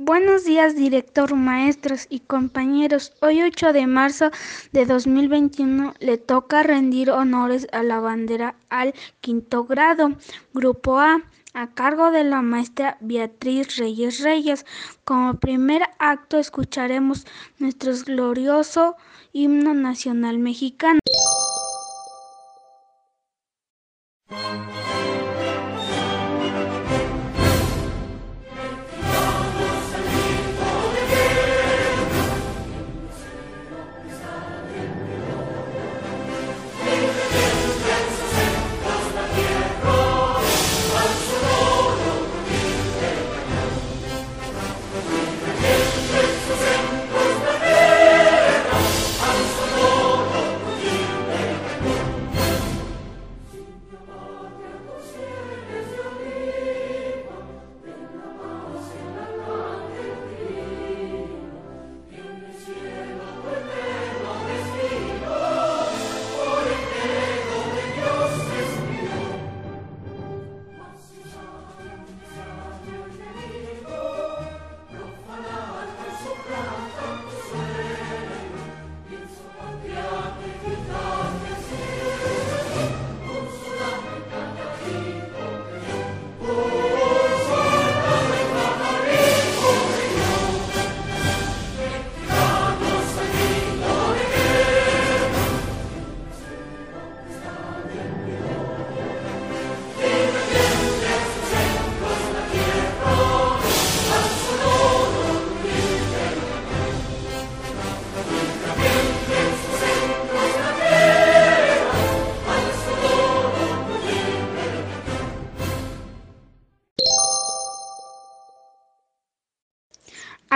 Buenos días, director, maestros y compañeros. Hoy 8 de marzo de 2021 le toca rendir honores a la bandera al quinto grado, Grupo A, a cargo de la maestra Beatriz Reyes Reyes. Como primer acto escucharemos nuestro glorioso himno nacional mexicano.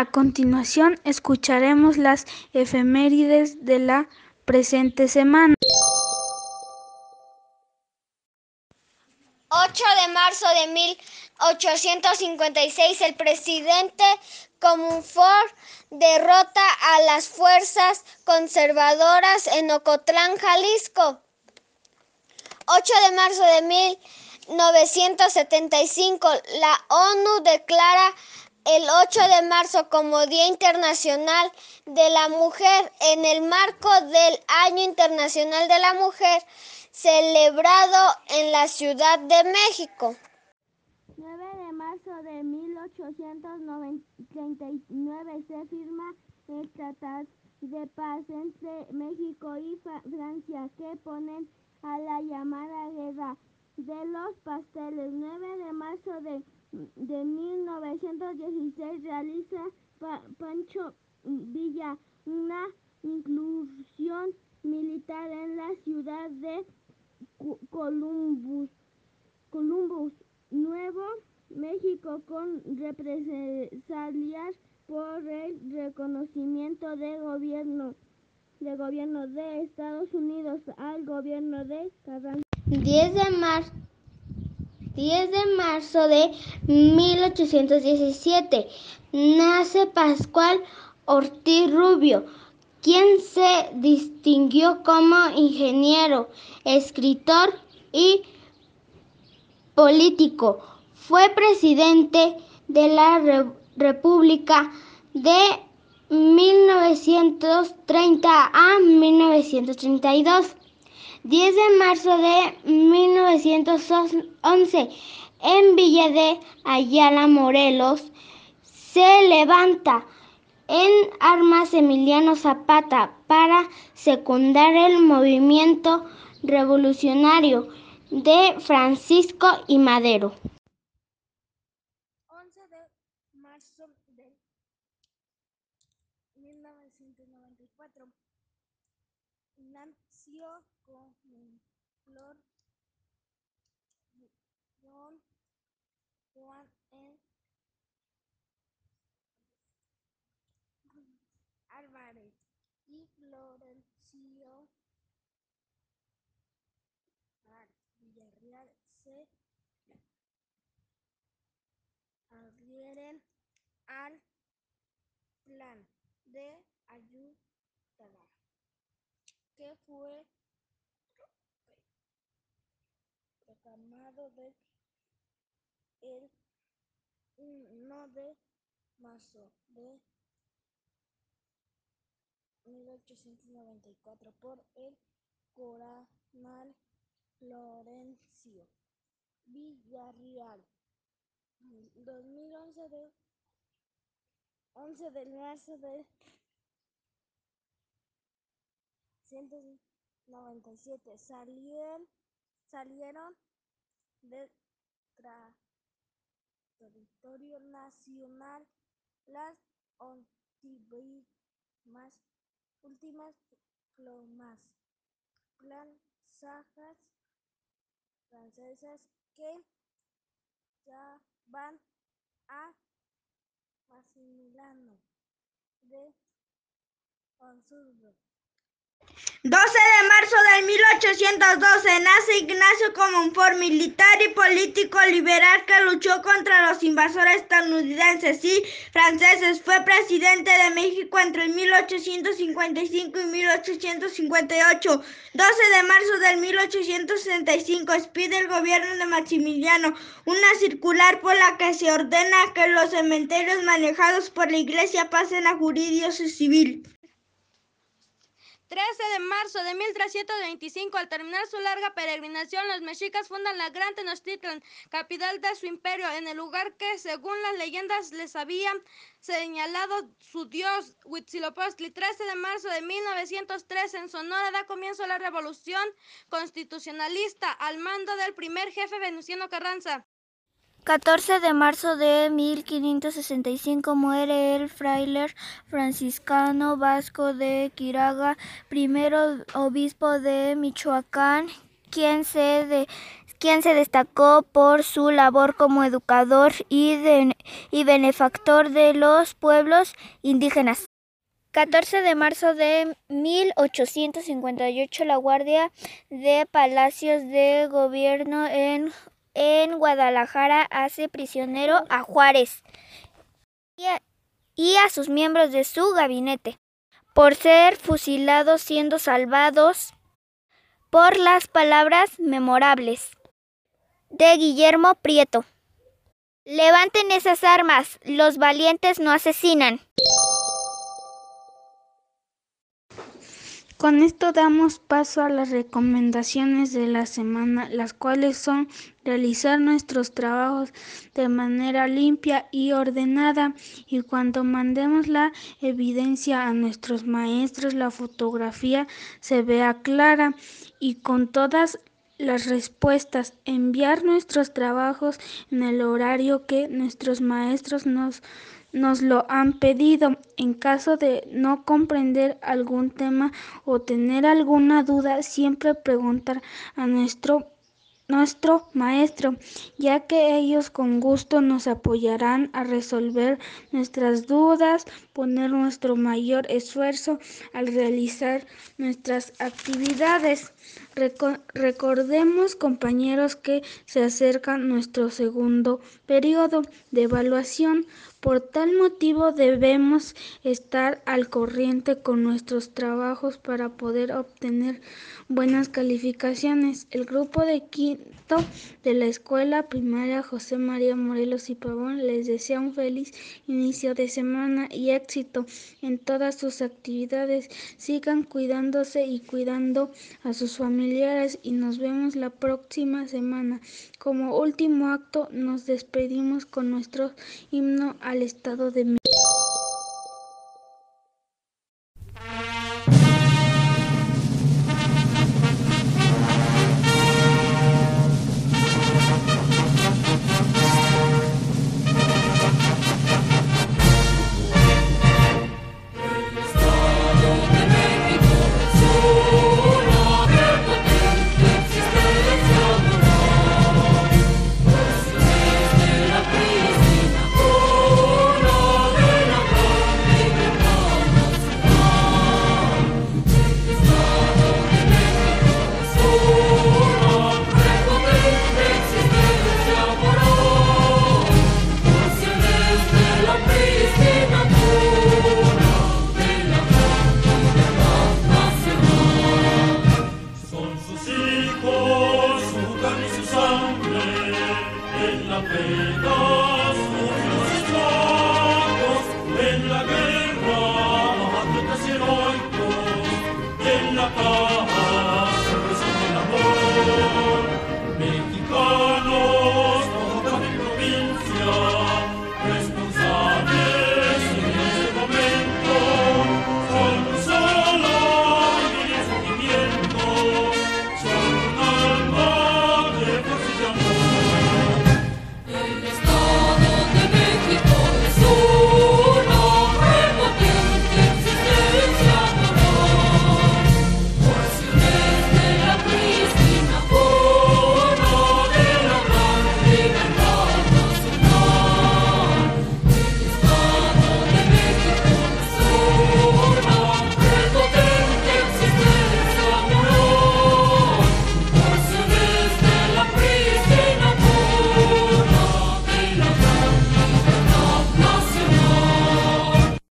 A continuación escucharemos las efemérides de la presente semana. 8 de marzo de 1856 el presidente Comunfort derrota a las fuerzas conservadoras en Ocotlán, Jalisco. 8 de marzo de 1975 la ONU declara el 8 de marzo como Día Internacional de la Mujer en el marco del Año Internacional de la Mujer celebrado en la Ciudad de México. 9 de marzo de 1839 se firma el Tratado de Paz entre México y Francia que ponen a la llamada Guerra de los Pasteles. 9 de marzo de de 1916 realiza Pancho Villa una inclusión militar en la ciudad de Columbus, Columbus Nuevo México, con represalias por el reconocimiento de gobierno de gobierno de Estados Unidos al gobierno de Carranza. 10 de marzo 10 de marzo de 1817 nace Pascual Ortiz Rubio, quien se distinguió como ingeniero, escritor y político. Fue presidente de la República de 1930 a 1932. 10 de marzo de 1911, en Villa de Ayala, Morelos, se levanta en armas Emiliano Zapata para secundar el movimiento revolucionario de Francisco y Madero. 11 de marzo de 1994 nació Flor Don Juan en Álvarez y Florencio Villarreal se adhieren al plan de ayuda. Que fue proclamado de el 1 de marzo de 1894 por el coronel Florencio Villarreal. 2011 de 11 de marzo de 197 salieron, salieron del territorio nacional las últimas, últimas plomas francesas que ya van a Maximiliano de Habsburgo. 12 de marzo de 1812 nace Ignacio Comonfort, militar y político liberal que luchó contra los invasores estadounidenses y franceses. Fue presidente de México entre 1855 y 1858. 12 de marzo de 1865 expide el gobierno de Maximiliano una circular por la que se ordena que los cementerios manejados por la iglesia pasen a jurídico civil. 13 de marzo de 1325, al terminar su larga peregrinación, los mexicas fundan la Gran Tenochtitlan, capital de su imperio, en el lugar que, según las leyendas, les había señalado su dios Huitzilopochtli. 13 de marzo de 1903, en Sonora, da comienzo la revolución constitucionalista al mando del primer jefe Venustiano Carranza. 14 de marzo de 1565 muere el fraile franciscano Vasco de Quiraga, primero obispo de Michoacán, quien se, de, quien se destacó por su labor como educador y, de, y benefactor de los pueblos indígenas. 14 de marzo de 1858 la Guardia de Palacios de Gobierno en en Guadalajara hace prisionero a Juárez y a, sus miembros de su gabinete por ser fusilados siendo salvados por las palabras memorables de Guillermo Prieto. Levanten esas armas, los valientes no asesinan. Con esto damos paso a las recomendaciones de la semana, las cuales son realizar nuestros trabajos de manera limpia y ordenada. Y cuando mandemos la evidencia a nuestros maestros la fotografía se vea clara y con todas las respuestas, enviar nuestros trabajos en el horario que nuestros maestros nos nos lo han pedido. En caso de no comprender algún tema o tener alguna duda, siempre preguntar a nuestro nuestro maestro, ya que ellos con gusto nos apoyarán a resolver nuestras dudas, poner nuestro mayor esfuerzo al realizar nuestras actividades. Recordemos, compañeros, que se acerca nuestro segundo periodo de evaluación. Por tal motivo debemos estar al corriente con nuestros trabajos para poder obtener buenas calificaciones. El grupo de quinto de la escuela primaria José María Morelos y Pavón les desea un feliz inicio de semana y éxito en todas sus actividades. Sigan cuidándose y cuidando a sus familiares y nos vemos la próxima semana. Como último acto nos despedimos con nuestro himno al Estado de México.